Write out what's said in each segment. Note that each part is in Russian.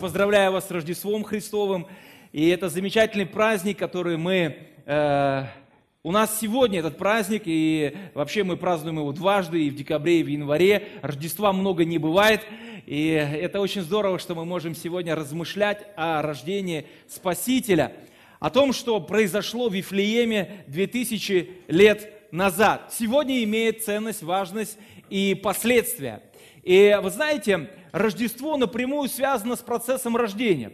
Поздравляю вас с Рождеством Христовым. И это замечательный праздник, который мы... Э, у нас сегодня этот праздник, и вообще мы празднуем его дважды, и в декабре, и в январе. Рождества много не бывает. И это очень здорово, что мы можем сегодня размышлять о рождении Спасителя, о том, что произошло в Вифлееме 2000 лет назад. Сегодня имеет ценность, важность и последствия. И вы знаете, Рождество напрямую связано с процессом рождения.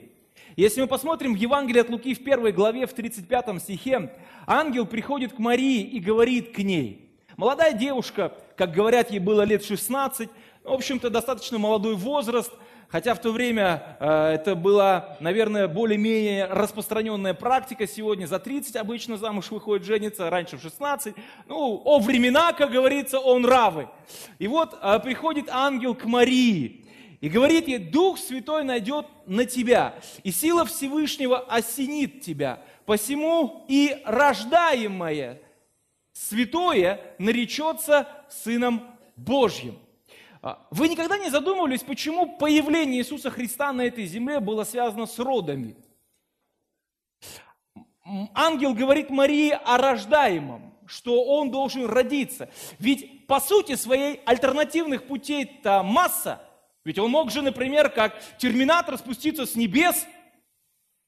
Если мы посмотрим в Евангелие от Луки в первой главе, в 35 стихе, ангел приходит к Марии и говорит к ней. Молодая девушка, как говорят, ей было лет 16, в общем-то, достаточно молодой возраст – хотя в то время э, это была, наверное, более-менее распространенная практика. Сегодня за 30 обычно замуж выходит жениться, раньше в 16. Ну, о времена, как говорится, о нравы. И вот э, приходит ангел к Марии и говорит ей, Дух Святой найдет на тебя, и сила Всевышнего осенит тебя. Посему и рождаемое святое наречется Сыном Божьим. А, вы никогда не задумывались, почему появление Иисуса Христа на этой земле было связано с родами? Ангел говорит Марии о рождаемом, что он должен родиться. Ведь по сути своей альтернативных путей-то масса. Ведь он мог же, например, как терминатор спуститься с небес,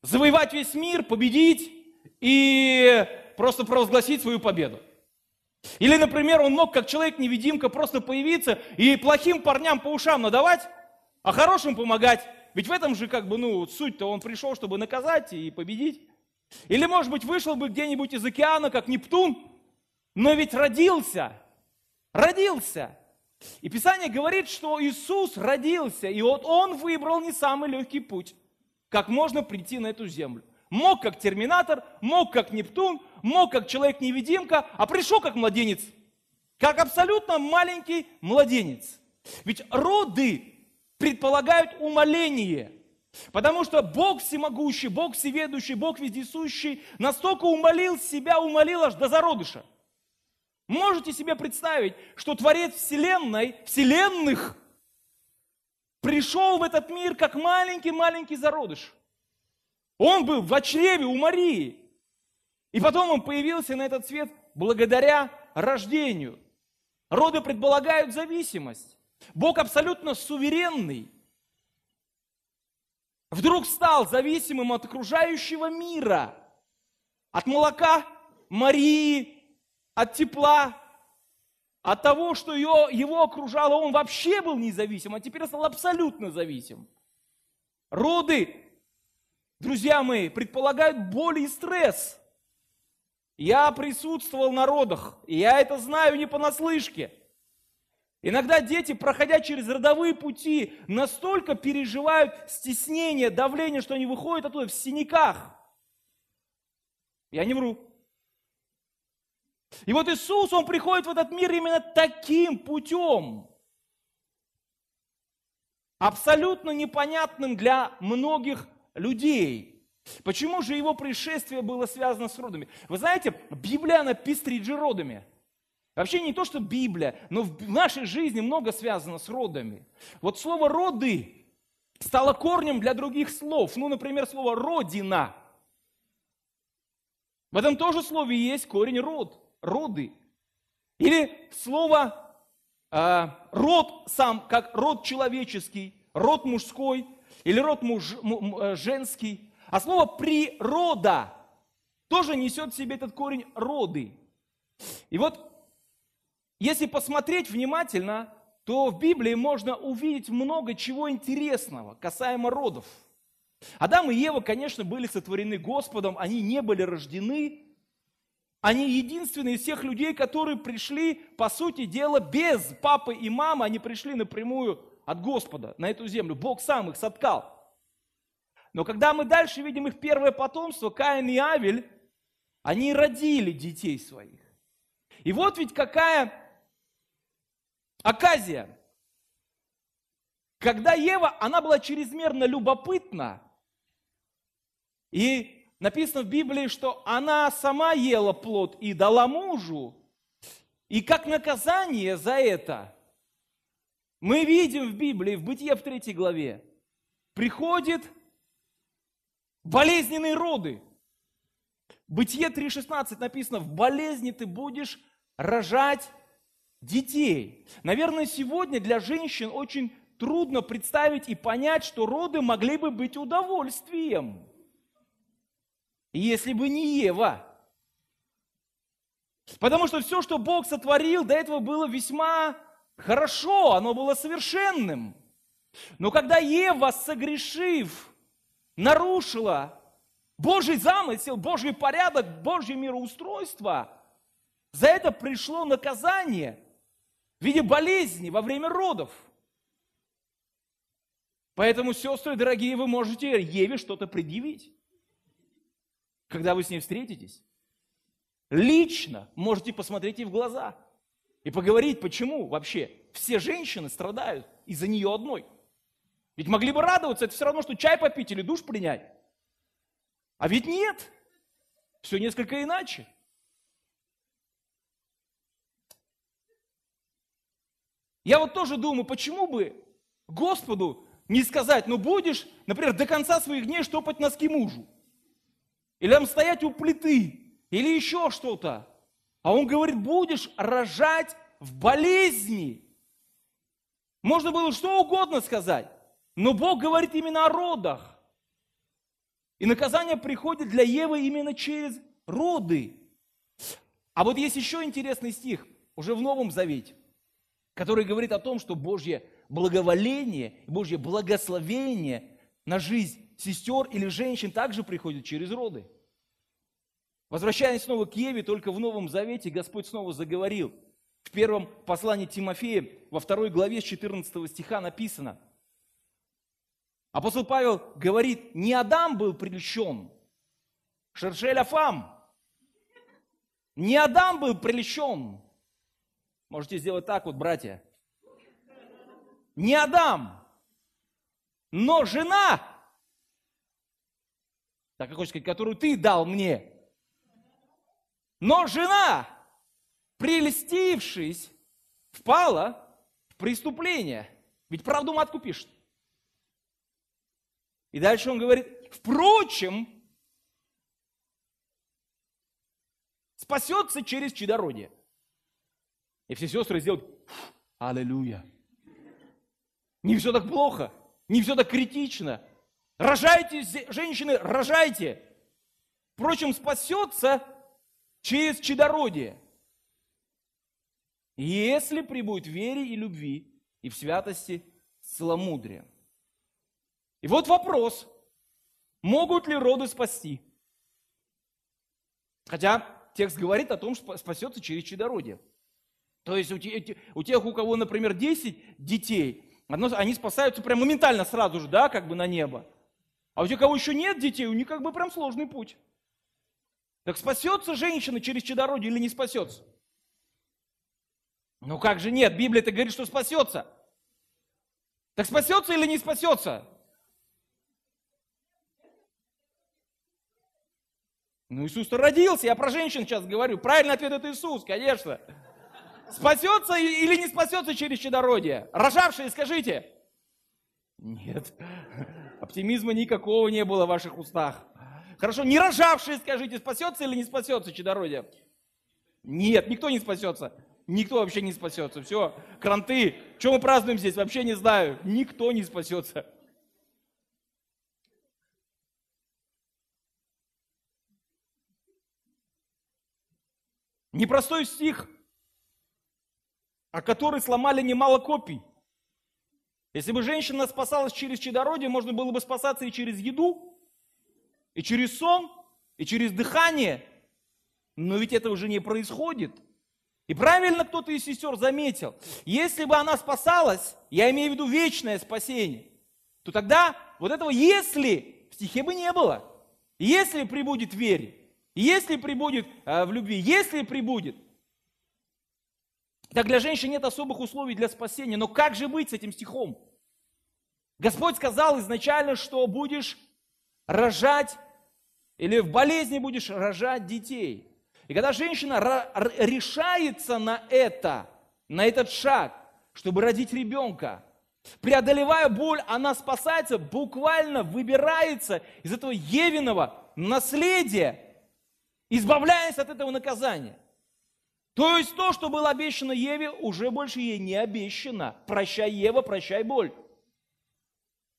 завоевать весь мир, победить и просто провозгласить свою победу. Или, например, он мог, как человек-невидимка, просто появиться и плохим парням по ушам надавать, а хорошим помогать. Ведь в этом же, как бы, ну, суть-то он пришел, чтобы наказать и победить. Или, может быть, вышел бы где-нибудь из океана, как Нептун, но ведь родился, родился. И Писание говорит, что Иисус родился, и вот Он выбрал не самый легкий путь, как можно прийти на эту землю. Мог как терминатор, мог как Нептун, мог как человек-невидимка, а пришел как младенец. Как абсолютно маленький младенец. Ведь роды предполагают умоление. Потому что Бог всемогущий, Бог всеведущий, Бог вездесущий настолько умолил себя, умолил аж до зародыша. Можете себе представить, что Творец Вселенной, Вселенных, пришел в этот мир как маленький-маленький зародыш. Он был в чреве у Марии. И потом он появился на этот свет благодаря рождению. Роды предполагают зависимость. Бог абсолютно суверенный. Вдруг стал зависимым от окружающего мира. От молока Марии, от тепла, от того, что ее, его окружало, он вообще был независим, а теперь стал абсолютно зависим. Роды друзья мои, предполагают боль и стресс. Я присутствовал на родах, и я это знаю не понаслышке. Иногда дети, проходя через родовые пути, настолько переживают стеснение, давление, что они выходят оттуда в синяках. Я не вру. И вот Иисус, Он приходит в этот мир именно таким путем. Абсолютно непонятным для многих людей. Почему же его пришествие было связано с родами? Вы знаете, Библия, она пестрит же родами. Вообще не то, что Библия, но в нашей жизни много связано с родами. Вот слово «роды» стало корнем для других слов. Ну, например, слово «родина». В этом тоже слове есть корень «род», «роды». Или слово э, «род» сам, как род человеческий, род мужской – или род муж, э, женский. А слово природа тоже несет в себе этот корень роды. И вот, если посмотреть внимательно, то в Библии можно увидеть много чего интересного касаемо родов. Адам и Ева, конечно, были сотворены Господом, они не были рождены. Они единственные из всех людей, которые пришли, по сути дела, без папы и мамы, они пришли напрямую от Господа на эту землю. Бог сам их соткал. Но когда мы дальше видим их первое потомство, Каин и Авель, они родили детей своих. И вот ведь какая оказия. когда Ева, она была чрезмерно любопытна, и написано в Библии, что она сама ела плод и дала мужу, и как наказание за это, мы видим в Библии, в Бытие в третьей главе, приходит болезненные роды. Бытие 3.16 написано, в болезни ты будешь рожать детей. Наверное, сегодня для женщин очень трудно представить и понять, что роды могли бы быть удовольствием, если бы не Ева. Потому что все, что Бог сотворил, до этого было весьма хорошо, оно было совершенным. Но когда Ева, согрешив, нарушила Божий замысел, Божий порядок, Божье мироустройство, за это пришло наказание в виде болезни во время родов. Поэтому, сестры дорогие, вы можете Еве что-то предъявить, когда вы с ней встретитесь. Лично можете посмотреть ей в глаза и поговорить, почему вообще все женщины страдают из-за нее одной. Ведь могли бы радоваться, это все равно, что чай попить или душ принять. А ведь нет. Все несколько иначе. Я вот тоже думаю, почему бы Господу не сказать, ну будешь, например, до конца своих дней штопать носки мужу. Или там стоять у плиты, или еще что-то. А он говорит, будешь рожать в болезни. Можно было что угодно сказать, но Бог говорит именно о родах. И наказание приходит для Евы именно через роды. А вот есть еще интересный стих, уже в Новом Завете, который говорит о том, что Божье благоволение, Божье благословение на жизнь сестер или женщин также приходит через роды. Возвращаясь снова к Еве, только в Новом Завете Господь снова заговорил. В первом послании Тимофея, во второй главе с 14 стиха написано. Апостол Павел говорит, не Адам был прельщен, Шершель Афам. Не Адам был прельщен. Можете сделать так вот, братья. Не Адам, но жена, так как хочешь сказать, которую ты дал мне, но жена, прельстившись, впала в преступление. Ведь правду матку пишет. И дальше он говорит, впрочем, спасется через чадородие. И все сестры сделают, аллилуйя. Не все так плохо, не все так критично. Рожайте, женщины, рожайте. Впрочем, спасется через чадородие. Если прибудет в вере и любви, и в святости целомудрия. И вот вопрос, могут ли роды спасти? Хотя текст говорит о том, что спасется через чадородие. То есть у тех, у тех, у кого, например, 10 детей, они спасаются прям моментально сразу же, да, как бы на небо. А у тех, кого еще нет детей, у них как бы прям сложный путь. Так спасется женщина через чадородие или не спасется? Ну как же нет? Библия-то говорит, что спасется. Так спасется или не спасется? Ну Иисус-то родился, я про женщин сейчас говорю. Правильный ответ это Иисус, конечно. Спасется или не спасется через чадородие? Рожавшие, скажите. Нет, оптимизма никакого не было в ваших устах. Хорошо, не рожавшие, скажите, спасется или не спасется чадородие? Нет, никто не спасется. Никто вообще не спасется. Все, кранты. Что мы празднуем здесь? Вообще не знаю. Никто не спасется. Непростой стих, о который сломали немало копий. Если бы женщина спасалась через чадородие, можно было бы спасаться и через еду, и через сон, и через дыхание. Но ведь это уже не происходит. И правильно кто-то из сестер заметил, если бы она спасалась, я имею в виду вечное спасение, то тогда вот этого «если» в стихе бы не было. Если прибудет вере, если прибудет э, в любви, если прибудет. Так для женщин нет особых условий для спасения. Но как же быть с этим стихом? Господь сказал изначально, что будешь рожать или в болезни будешь рожать детей. И когда женщина решается на это, на этот шаг, чтобы родить ребенка, преодолевая боль, она спасается, буквально выбирается из этого Евиного наследия, избавляясь от этого наказания. То есть то, что было обещано Еве, уже больше ей не обещано. Прощай, Ева, прощай боль.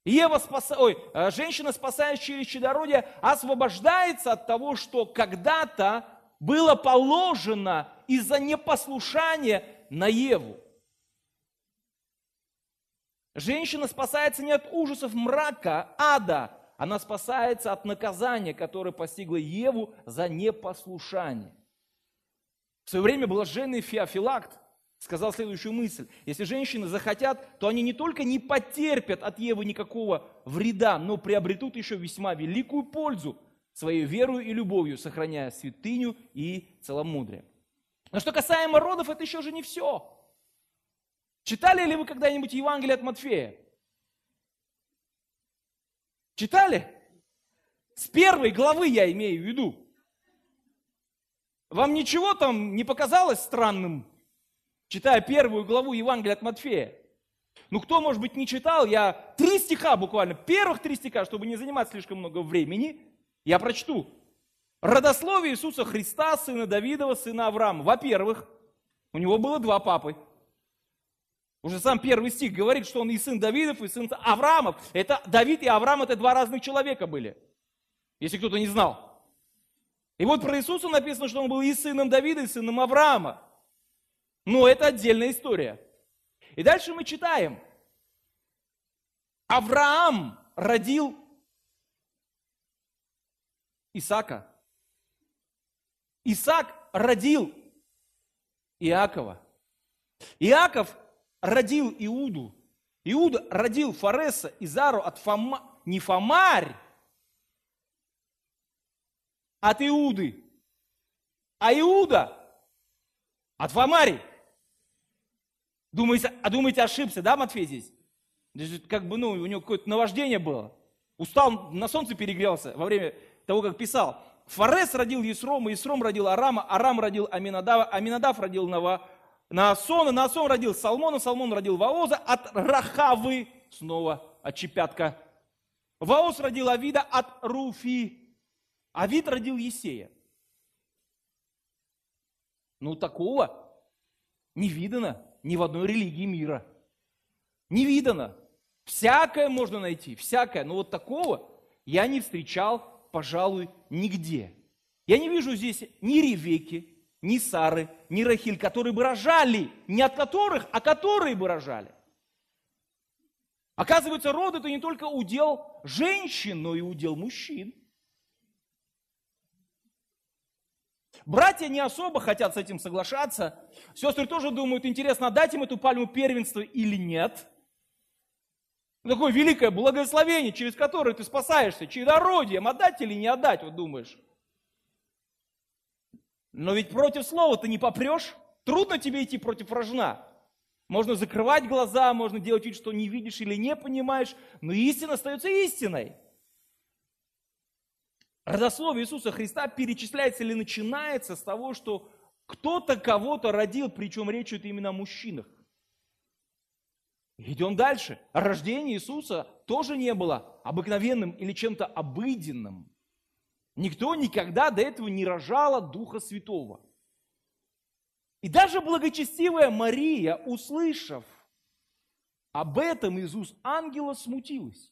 Ева спаса... Ой, э, женщина, спасаясь через чадородие, освобождается от того, что когда-то было положено из-за непослушания на Еву. Женщина спасается не от ужасов мрака, ада, она спасается от наказания, которое постигло Еву за непослушание. В свое время блаженный Феофилакт сказал следующую мысль. Если женщины захотят, то они не только не потерпят от Евы никакого вреда, но приобретут еще весьма великую пользу своей верою и любовью, сохраняя святыню и целомудрие. Но что касаемо родов, это еще же не все. Читали ли вы когда-нибудь Евангелие от Матфея? Читали? С первой главы я имею в виду. Вам ничего там не показалось странным? читая первую главу Евангелия от Матфея. Ну, кто, может быть, не читал, я три стиха буквально, первых три стиха, чтобы не занимать слишком много времени, я прочту. Родословие Иисуса Христа, сына Давидова, сына Авраама. Во-первых, у него было два папы. Уже сам первый стих говорит, что он и сын Давидов, и сын Авраамов. Это Давид и Авраам, это два разных человека были, если кто-то не знал. И вот про Иисуса написано, что он был и сыном Давида, и сыном Авраама. Но это отдельная история. И дальше мы читаем. Авраам родил Исаака. Исаак родил Иакова. Иаков родил Иуду. Иуда родил Фареса, Изару от Фома, не Фомарь, от Иуды, а Иуда от Фомари. Думаете, а думаете, ошибся, да, Матфей здесь? Как бы, ну, у него какое-то наваждение было. Устал, на солнце перегрелся во время того, как писал. Фарес родил Есрома, Есром родил Арама, Арам родил Аминадава, Аминадав родил Нава, Наасона, Наасон родил Салмона, Салмон родил Ваоза, от Рахавы, снова от Чепятка. Ваоз родил Авида от Руфи, Авид родил Есея. Ну, такого не видано ни в одной религии мира. Не видано. Всякое можно найти, всякое. Но вот такого я не встречал, пожалуй, нигде. Я не вижу здесь ни Ревеки, ни Сары, ни Рахиль, которые бы рожали, не от которых, а которые бы рожали. Оказывается, род это не только удел женщин, но и удел мужчин. Братья не особо хотят с этим соглашаться. Сестры тоже думают, интересно, отдать им эту пальму первенства или нет. Такое великое благословение, через которое ты спасаешься, чадородием, отдать или не отдать, вот думаешь. Но ведь против слова ты не попрешь. Трудно тебе идти против рожна. Можно закрывать глаза, можно делать вид, что не видишь или не понимаешь, но истина остается истиной. Родословие Иисуса Христа перечисляется или начинается с того, что кто-то кого-то родил, причем речь идет именно о мужчинах. Идем дальше. Рождение Иисуса тоже не было обыкновенным или чем-то обыденным. Никто никогда до этого не рожал от Духа Святого. И даже благочестивая Мария, услышав об этом Иисус ангела, смутилась.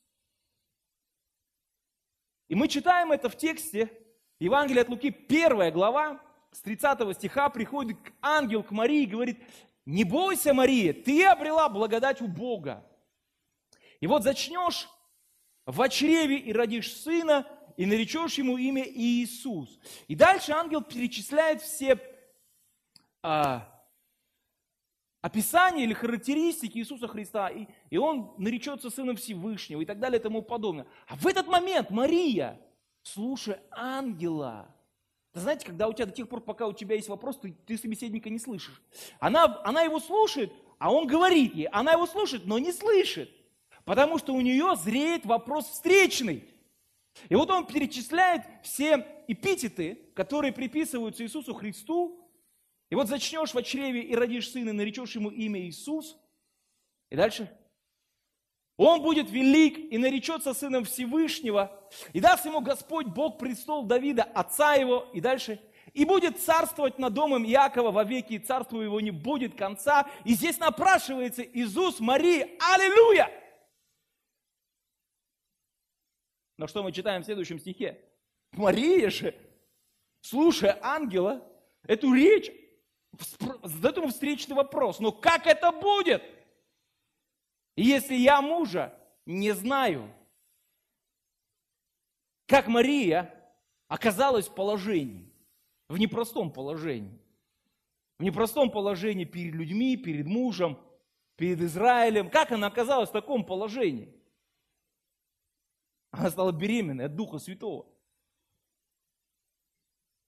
И мы читаем это в тексте Евангелия от Луки, первая глава, с 30 стиха приходит ангел к Марии и говорит, не бойся, Мария, ты обрела благодать у Бога. И вот зачнешь в чреве и родишь сына, и наречешь ему имя Иисус. И дальше ангел перечисляет все а, описание или характеристики Иисуса Христа, и, и он наречется Сыном Всевышнего и так далее и тому подобное. А в этот момент Мария, слушая ангела, ты знаете, когда у тебя до тех пор, пока у тебя есть вопрос, ты, ты собеседника не слышишь. Она, она его слушает, а он говорит ей, она его слушает, но не слышит. потому что у нее зреет вопрос встречный. И вот он перечисляет все эпитеты, которые приписываются Иисусу Христу. И вот зачнешь в чреве и родишь сына, и наречешь ему имя Иисус. И дальше. Он будет велик и наречется сыном Всевышнего, и даст ему Господь Бог престол Давида, отца его, и дальше. И будет царствовать над домом Якова во веки, и царству его не будет конца. И здесь напрашивается Иисус Марии. Аллилуйя! Но что мы читаем в следующем стихе? Мария же, слушая ангела, эту речь, задает ему встречный вопрос. Но как это будет? если я мужа не знаю, как Мария оказалась в положении, в непростом положении. В непростом положении перед людьми, перед мужем, перед Израилем. Как она оказалась в таком положении? Она стала беременной от Духа Святого.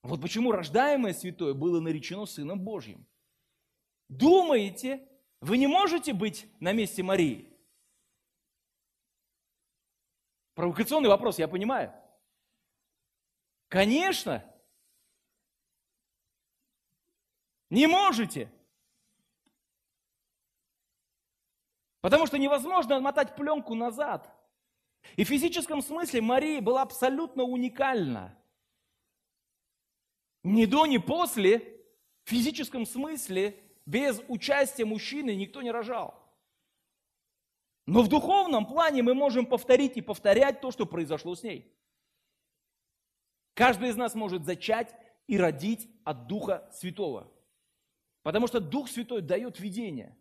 Вот почему рождаемое святое было наречено Сыном Божьим. Думаете, вы не можете быть на месте Марии? Провокационный вопрос, я понимаю. Конечно. Не можете. Потому что невозможно отмотать пленку назад. И в физическом смысле Мария была абсолютно уникальна. Ни до, ни после, в физическом смысле, без участия мужчины никто не рожал. Но в духовном плане мы можем повторить и повторять то, что произошло с ней. Каждый из нас может зачать и родить от Духа Святого. Потому что Дух Святой дает видение.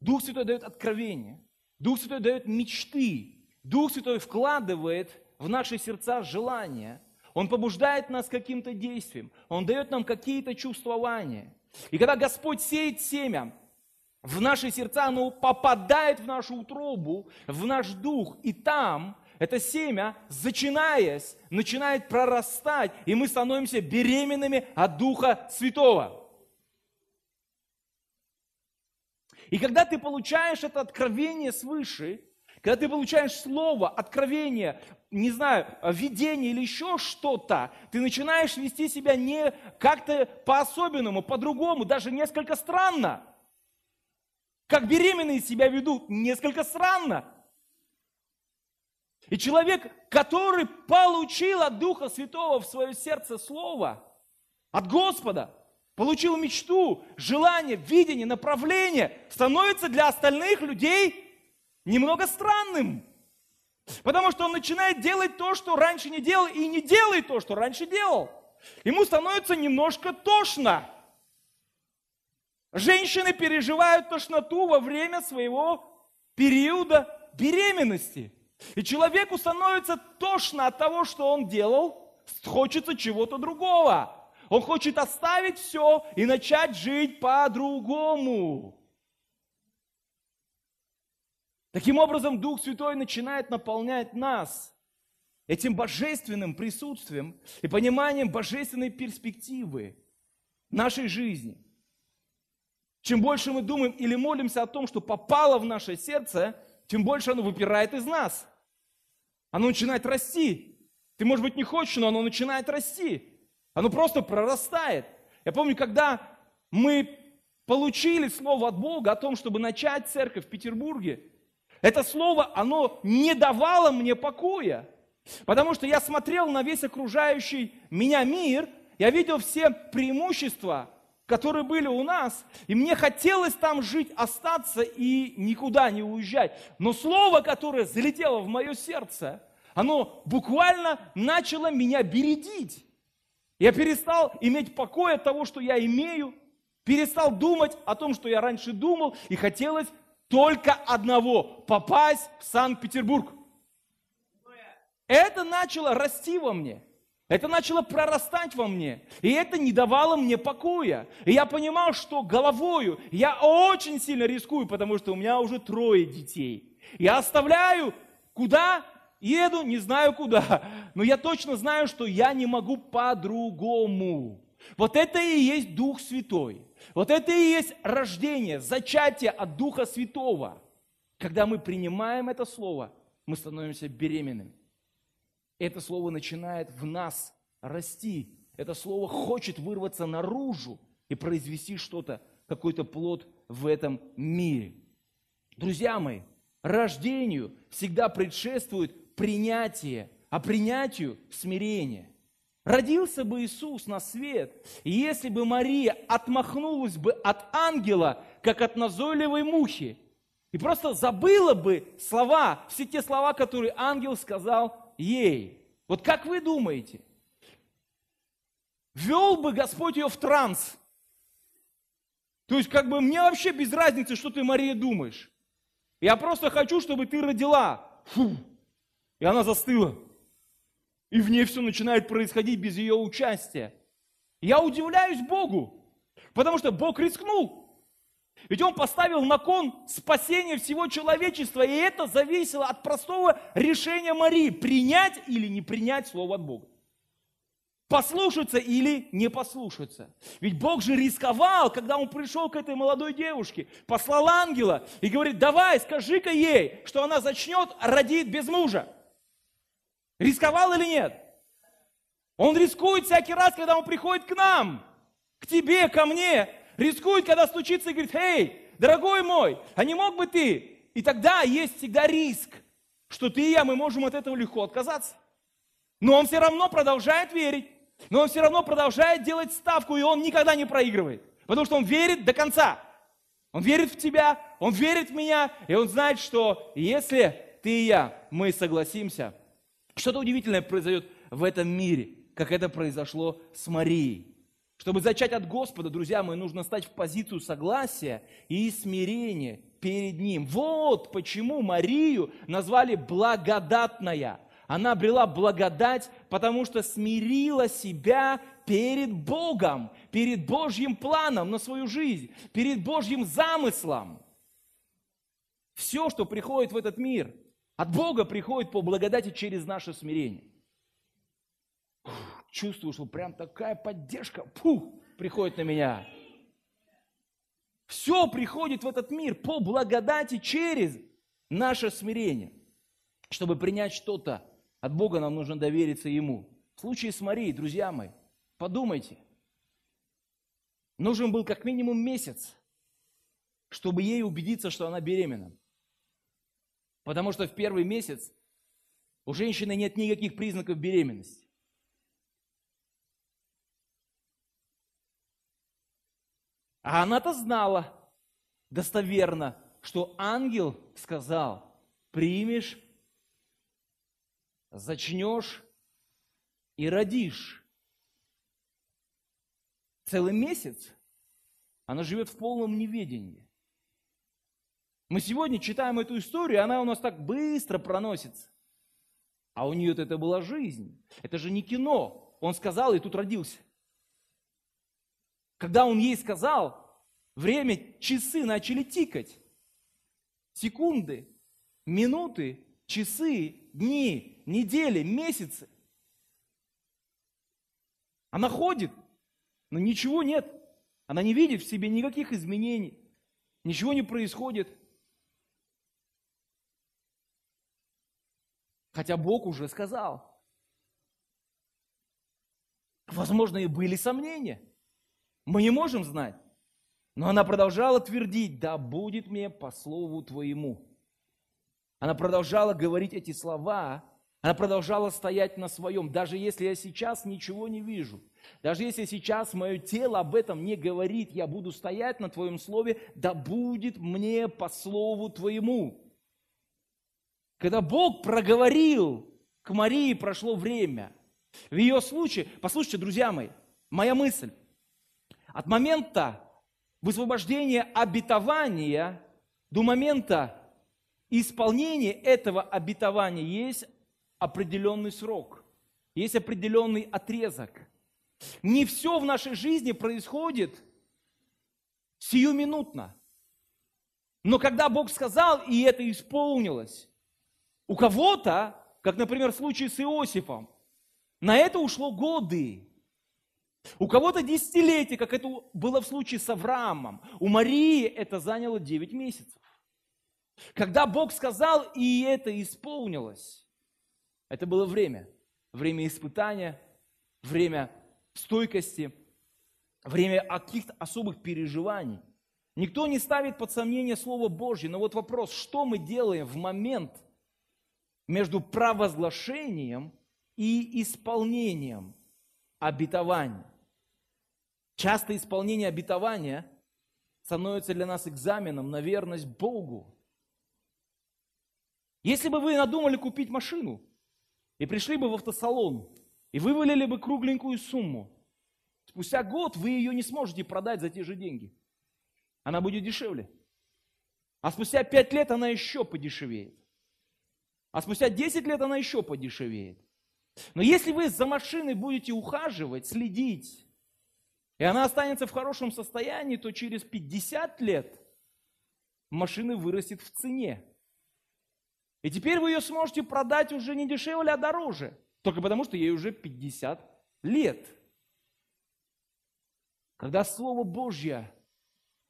Дух Святой дает откровение. Дух Святой дает мечты. Дух Святой вкладывает в наши сердца желания. Он побуждает нас каким-то действиям. Он дает нам какие-то чувствования. И когда Господь сеет семя в наши сердца, оно попадает в нашу утробу, в наш дух. И там это семя, зачинаясь, начинает прорастать, и мы становимся беременными от Духа Святого. И когда ты получаешь это откровение свыше, когда ты получаешь слово, откровение, не знаю, видение или еще что-то, ты начинаешь вести себя не как-то по-особенному, по-другому, даже несколько странно. Как беременные себя ведут, несколько странно. И человек, который получил от Духа Святого в свое сердце Слово, от Господа, получил мечту, желание, видение, направление, становится для остальных людей немного странным. Потому что он начинает делать то, что раньше не делал, и не делает то, что раньше делал. Ему становится немножко тошно. Женщины переживают тошноту во время своего периода беременности. И человеку становится тошно от того, что он делал, хочется чего-то другого. Он хочет оставить все и начать жить по-другому. Таким образом, Дух Святой начинает наполнять нас этим божественным присутствием и пониманием божественной перспективы нашей жизни. Чем больше мы думаем или молимся о том, что попало в наше сердце, тем больше оно выпирает из нас. Оно начинает расти. Ты, может быть, не хочешь, но оно начинает расти. Оно просто прорастает. Я помню, когда мы получили слово от Бога о том, чтобы начать церковь в Петербурге, это слово, оно не давало мне покоя. Потому что я смотрел на весь окружающий меня мир, я видел все преимущества, которые были у нас, и мне хотелось там жить, остаться и никуда не уезжать. Но слово, которое залетело в мое сердце, оно буквально начало меня бередить. Я перестал иметь покой от того, что я имею, перестал думать о том, что я раньше думал, и хотелось только одного – попасть в Санкт-Петербург. Это начало расти во мне. Это начало прорастать во мне. И это не давало мне покоя. И я понимал, что головою я очень сильно рискую, потому что у меня уже трое детей. Я оставляю, куда еду, не знаю куда. Но я точно знаю, что я не могу по-другому. Вот это и есть Дух Святой. Вот это и есть рождение, зачатие от Духа Святого, Когда мы принимаем это слово, мы становимся беременными. Это слово начинает в нас расти. Это слово хочет вырваться наружу и произвести что-то, какой-то плод в этом мире. Друзья мои, рождению всегда предшествует принятие, а принятию смирение. Родился бы Иисус на свет, и если бы Мария отмахнулась бы от ангела, как от назойливой мухи, и просто забыла бы слова, все те слова, которые ангел сказал ей. Вот как вы думаете, вел бы Господь ее в транс? То есть, как бы мне вообще без разницы, что ты, Мария, думаешь. Я просто хочу, чтобы ты родила. Фу. И она застыла. И в ней все начинает происходить без ее участия. Я удивляюсь Богу, потому что Бог рискнул. Ведь Он поставил на кон спасение всего человечества, и это зависело от простого решения Марии, принять или не принять Слово от Бога. Послушаться или не послушаться. Ведь Бог же рисковал, когда Он пришел к этой молодой девушке, послал ангела и говорит, давай, скажи-ка ей, что она зачнет родить без мужа. Рисковал или нет? Он рискует всякий раз, когда он приходит к нам, к тебе, ко мне. Рискует, когда стучится и говорит, эй, дорогой мой, а не мог бы ты? И тогда есть всегда риск, что ты и я, мы можем от этого легко отказаться. Но он все равно продолжает верить. Но он все равно продолжает делать ставку, и он никогда не проигрывает. Потому что он верит до конца. Он верит в тебя, он верит в меня, и он знает, что если ты и я, мы согласимся, что-то удивительное произойдет в этом мире, как это произошло с Марией. Чтобы зачать от Господа, друзья мои, нужно стать в позицию согласия и смирения перед Ним. Вот почему Марию назвали благодатная. Она обрела благодать, потому что смирила себя перед Богом, перед Божьим планом на свою жизнь, перед Божьим замыслом. Все, что приходит в этот мир, от Бога приходит по благодати через наше смирение. чувствую, что прям такая поддержка пух, приходит на меня. Все приходит в этот мир по благодати через наше смирение. Чтобы принять что-то от Бога, нам нужно довериться Ему. В случае с Марией, друзья мои, подумайте. Нужен был как минимум месяц, чтобы ей убедиться, что она беременна. Потому что в первый месяц у женщины нет никаких признаков беременности. А она-то знала достоверно, что ангел сказал, примешь, зачнешь и родишь. Целый месяц она живет в полном неведении. Мы сегодня читаем эту историю, она у нас так быстро проносится. А у нее это была жизнь. Это же не кино. Он сказал, и тут родился. Когда он ей сказал, время, часы начали тикать. Секунды, минуты, часы, дни, недели, месяцы. Она ходит, но ничего нет. Она не видит в себе никаких изменений. Ничего не происходит. Хотя Бог уже сказал. Возможно, и были сомнения. Мы не можем знать. Но она продолжала твердить, да будет мне по слову твоему. Она продолжала говорить эти слова, она продолжала стоять на своем, даже если я сейчас ничего не вижу, даже если сейчас мое тело об этом не говорит, я буду стоять на твоем слове, да будет мне по слову твоему. Когда Бог проговорил к Марии, прошло время. В ее случае, послушайте, друзья мои, моя мысль, от момента высвобождения обетования до момента исполнения этого обетования есть определенный срок, есть определенный отрезок. Не все в нашей жизни происходит сиюминутно. Но когда Бог сказал, и это исполнилось, у кого-то, как, например, в случае с Иосифом, на это ушло годы. У кого-то десятилетия, как это было в случае с Авраамом. У Марии это заняло 9 месяцев. Когда Бог сказал, и это исполнилось, это было время. Время испытания, время стойкости, время каких-то особых переживаний. Никто не ставит под сомнение Слово Божье. Но вот вопрос, что мы делаем в момент между провозглашением и исполнением обетования? Часто исполнение обетования становится для нас экзаменом на верность Богу. Если бы вы надумали купить машину и пришли бы в автосалон и вывалили бы кругленькую сумму, спустя год вы ее не сможете продать за те же деньги. Она будет дешевле. А спустя пять лет она еще подешевеет. А спустя 10 лет она еще подешевеет. Но если вы за машиной будете ухаживать, следить, и она останется в хорошем состоянии, то через 50 лет машина вырастет в цене. И теперь вы ее сможете продать уже не дешевле, а дороже. Только потому, что ей уже 50 лет. Когда Слово Божье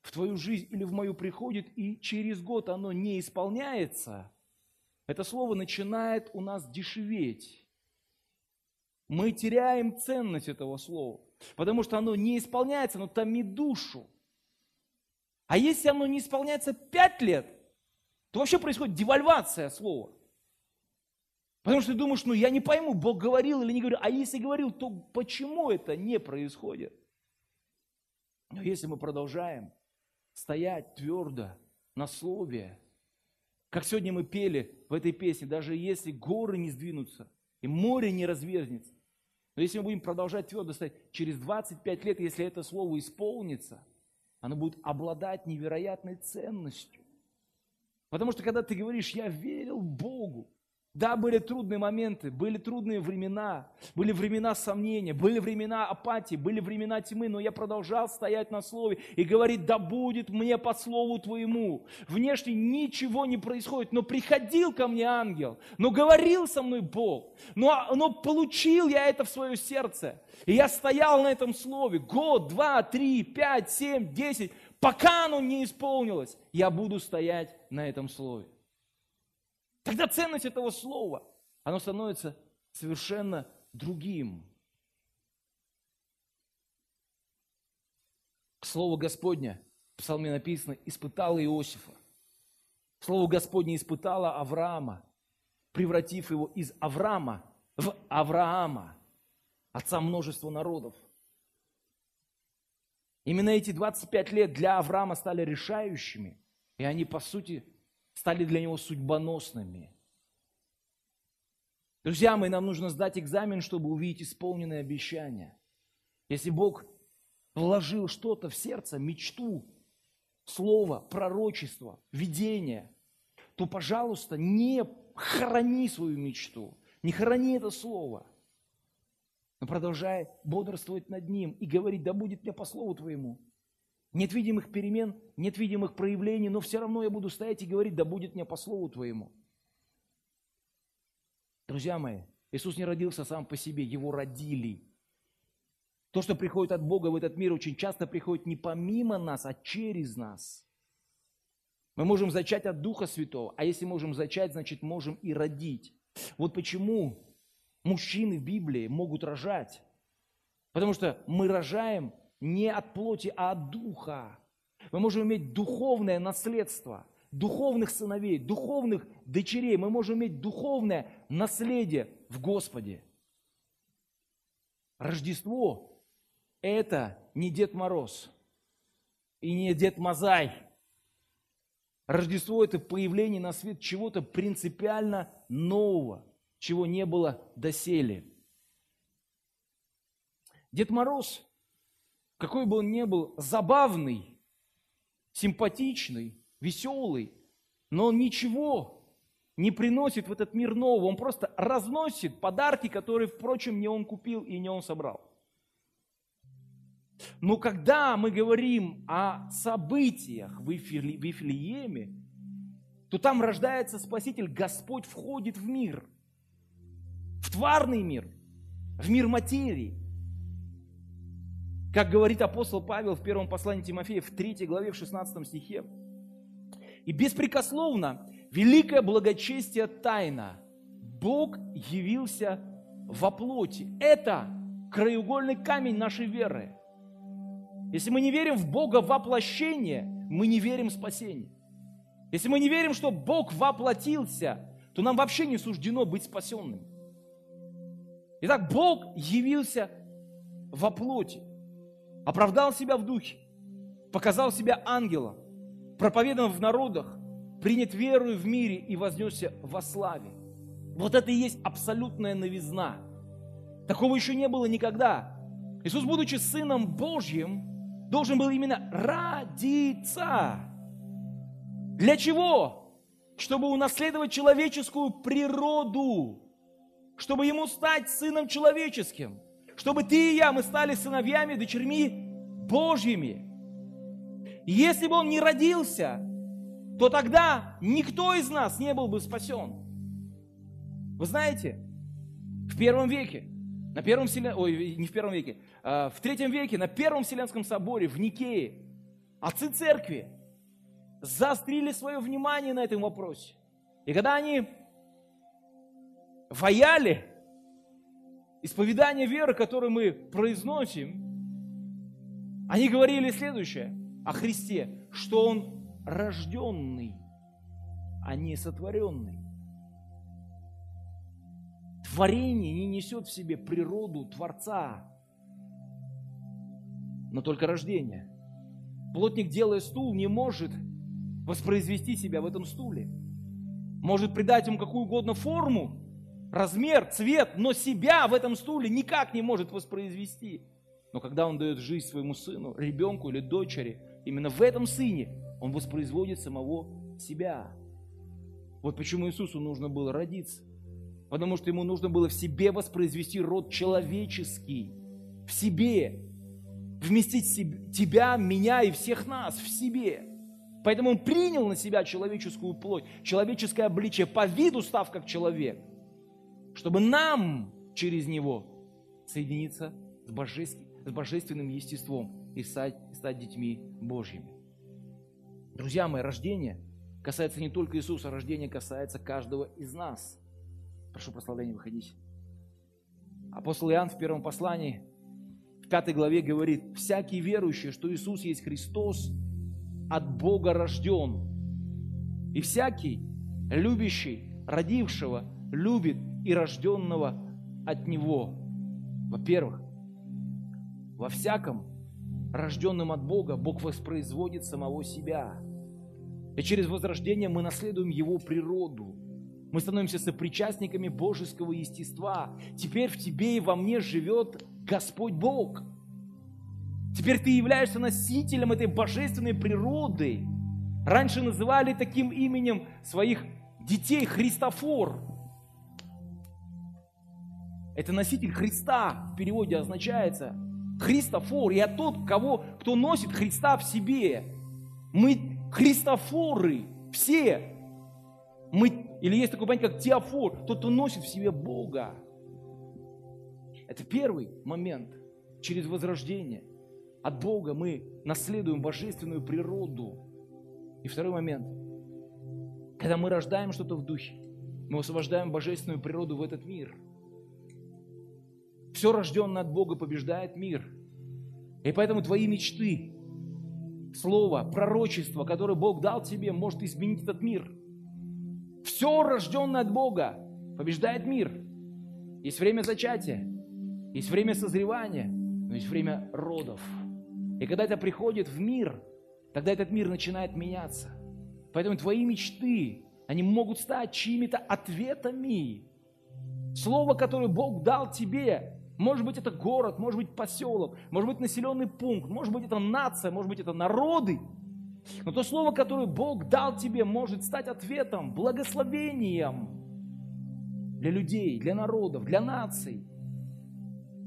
в твою жизнь или в мою приходит, и через год оно не исполняется, это Слово начинает у нас дешеветь. Мы теряем ценность этого Слова, потому что оно не исполняется, оно томит душу. А если оно не исполняется пять лет, то вообще происходит девальвация слова. Потому что ты думаешь, ну я не пойму, Бог говорил или не говорил. А если говорил, то почему это не происходит? Но если мы продолжаем стоять твердо на слове, как сегодня мы пели в этой песне, даже если горы не сдвинутся и море не разверзнется, но если мы будем продолжать твердо стоять, через 25 лет, если это слово исполнится, оно будет обладать невероятной ценностью. Потому что когда ты говоришь, я верил Богу, да, были трудные моменты, были трудные времена, были времена сомнения, были времена апатии, были времена тьмы, но я продолжал стоять на слове и говорить, да будет мне по слову твоему. Внешне ничего не происходит, но приходил ко мне ангел, но говорил со мной Бог, но, но получил я это в свое сердце. И я стоял на этом слове год, два, три, пять, семь, десять, Пока оно не исполнилось, я буду стоять на этом слове. Тогда ценность этого слова, оно становится совершенно другим. Слово Господня, в псалме написано, испытало Иосифа. Слово Господне испытало Авраама, превратив его из Авраама в Авраама, отца множества народов. Именно эти 25 лет для Авраама стали решающими, и они, по сути, стали для него судьбоносными. Друзья мои, нам нужно сдать экзамен, чтобы увидеть исполненные обещания. Если Бог вложил что-то в сердце, мечту, слово, пророчество, видение, то, пожалуйста, не храни свою мечту, не храни это слово – но продолжай бодрствовать над ним и говорить, да будет мне по слову твоему. Нет видимых перемен, нет видимых проявлений, но все равно я буду стоять и говорить, да будет мне по слову твоему. Друзья мои, Иисус не родился сам по себе, его родили. То, что приходит от Бога в этот мир, очень часто приходит не помимо нас, а через нас. Мы можем зачать от Духа Святого, а если можем зачать, значит можем и родить. Вот почему мужчины в Библии могут рожать. Потому что мы рожаем не от плоти, а от духа. Мы можем иметь духовное наследство, духовных сыновей, духовных дочерей. Мы можем иметь духовное наследие в Господе. Рождество – это не Дед Мороз и не Дед Мазай. Рождество – это появление на свет чего-то принципиально нового – чего не было доселе. Дед Мороз, какой бы он ни был, забавный, симпатичный, веселый, но он ничего не приносит в этот мир нового. Он просто разносит подарки, которые, впрочем, не он купил и не он собрал. Но когда мы говорим о событиях в Вифлееме, то там рождается Спаситель, Господь входит в мир – в тварный мир, в мир материи. Как говорит апостол Павел в первом послании Тимофея в 3 главе, в 16 стихе, И беспрекословно великое благочестие тайна. Бог явился во плоти. Это краеугольный камень нашей веры. Если мы не верим в Бога воплощение, мы не верим в спасение. Если мы не верим, что Бог воплотился, то нам вообще не суждено быть спасенными. Итак, Бог явился во плоти, оправдал себя в духе, показал себя ангелом, проповедан в народах, принят верою в мире и вознесся во славе. Вот это и есть абсолютная новизна. Такого еще не было никогда. Иисус, будучи Сыном Божьим, должен был именно родиться. Для чего? Чтобы унаследовать человеческую природу, чтобы ему стать сыном человеческим, чтобы ты и я, мы стали сыновьями, дочерьми Божьими. Если бы он не родился, то тогда никто из нас не был бы спасен. Вы знаете, в первом веке, на первом Вселен... ой, не в первом веке, а в третьем веке на первом Вселенском соборе в Никее отцы церкви заострили свое внимание на этом вопросе. И когда они ваяли исповедание веры, которое мы произносим, они говорили следующее о Христе, что Он рожденный, а не сотворенный. Творение не несет в себе природу Творца, но только рождение. Плотник, делая стул, не может воспроизвести себя в этом стуле. Может придать ему какую угодно форму, размер, цвет, но себя в этом стуле никак не может воспроизвести. Но когда он дает жизнь своему сыну, ребенку или дочери, именно в этом сыне он воспроизводит самого себя. Вот почему Иисусу нужно было родиться. Потому что ему нужно было в себе воспроизвести род человеческий. В себе. Вместить себе, тебя, меня и всех нас в себе. Поэтому он принял на себя человеческую плоть, человеческое обличие, по виду став как человек, чтобы нам через него соединиться с, божеств... с божественным естеством и стать, стать детьми Божьими. Друзья мои, рождение касается не только Иисуса, рождение касается каждого из нас. Прошу прославления выходить. Апостол Иоанн в первом послании, в пятой главе говорит, «Всякий верующий, что Иисус есть Христос, от Бога рожден, и всякий любящий, родившего, любит и рожденного от Него». Во-первых, во всяком рожденным от Бога, Бог воспроизводит самого себя. И через возрождение мы наследуем Его природу. Мы становимся сопричастниками божеского естества. Теперь в тебе и во мне живет Господь Бог. Теперь ты являешься носителем этой божественной природы. Раньше называли таким именем своих детей Христофор. Это носитель Христа в переводе означается Христофор. Я тот, кого, кто носит Христа в себе. Мы Христофоры, все. Мы, или есть такое понятие, как теофор, тот, кто носит в себе Бога. Это первый момент. Через возрождение. От Бога мы наследуем божественную природу. И второй момент. Когда мы рождаем что-то в духе, мы освобождаем божественную природу в этот мир – все рожденное от Бога побеждает мир. И поэтому твои мечты, слово, пророчество, которое Бог дал тебе, может изменить этот мир. Все рожденное от Бога побеждает мир. Есть время зачатия, есть время созревания, но есть время родов. И когда это приходит в мир, тогда этот мир начинает меняться. Поэтому твои мечты, они могут стать чьими-то ответами. Слово, которое Бог дал тебе, может быть, это город, может быть, поселок, может быть, населенный пункт, может быть, это нация, может быть, это народы. Но то слово, которое Бог дал тебе, может стать ответом, благословением для людей, для народов, для наций,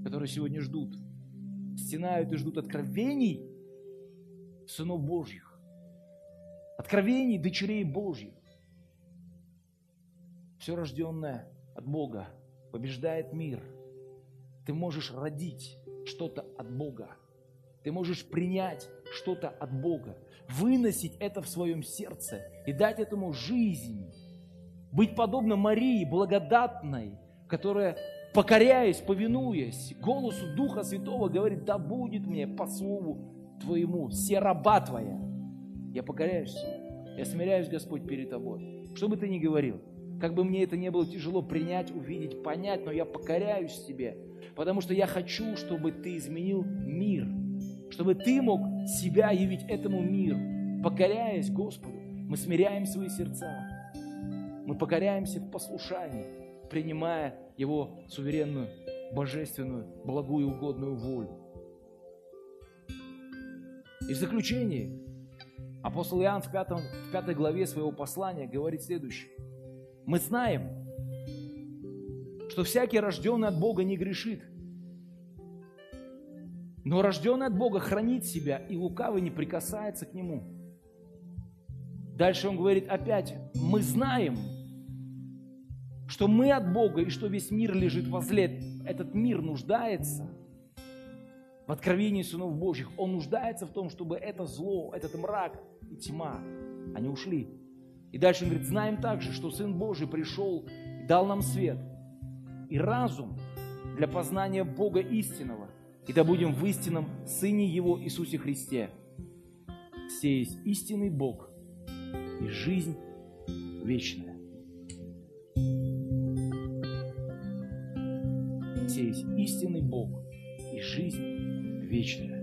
которые сегодня ждут, стенают и ждут откровений сынов Божьих, откровений дочерей Божьих. Все рожденное от Бога побеждает мир – ты можешь родить что-то от Бога. ты можешь принять что-то от Бога, выносить это в своем сердце и дать этому жизнь. Быть подобно Марии, благодатной, которая, покоряясь, повинуясь голосу Духа Святого, говорит, да будет мне по слову Твоему, все раба Твоя. Я покоряюсь. Я смиряюсь, Господь, перед Тобой. Что бы Ты ни говорил, как бы мне это не было тяжело принять, увидеть, понять, но я покоряюсь Тебе, потому что я хочу, чтобы Ты изменил мир, чтобы Ты мог себя явить этому миру. Покоряясь Господу, мы смиряем свои сердца, мы покоряемся в послушании, принимая Его суверенную, божественную, благую, угодную волю. И в заключение апостол Иоанн в, пятом, в пятой главе своего послания говорит следующее. Мы знаем, что всякий рожденный от Бога не грешит, но рожденный от Бога хранит себя, и лукавый не прикасается к нему. Дальше он говорит опять, мы знаем, что мы от Бога, и что весь мир лежит возле. Этот мир нуждается в откровении сынов Божьих. Он нуждается в том, чтобы это зло, этот мрак и тьма, они ушли. И дальше он говорит, знаем также, что Сын Божий пришел и дал нам свет и разум для познания Бога истинного, и да будем в истинном Сыне Его Иисусе Христе. Все есть истинный Бог и жизнь вечная. Все есть истинный Бог и жизнь вечная.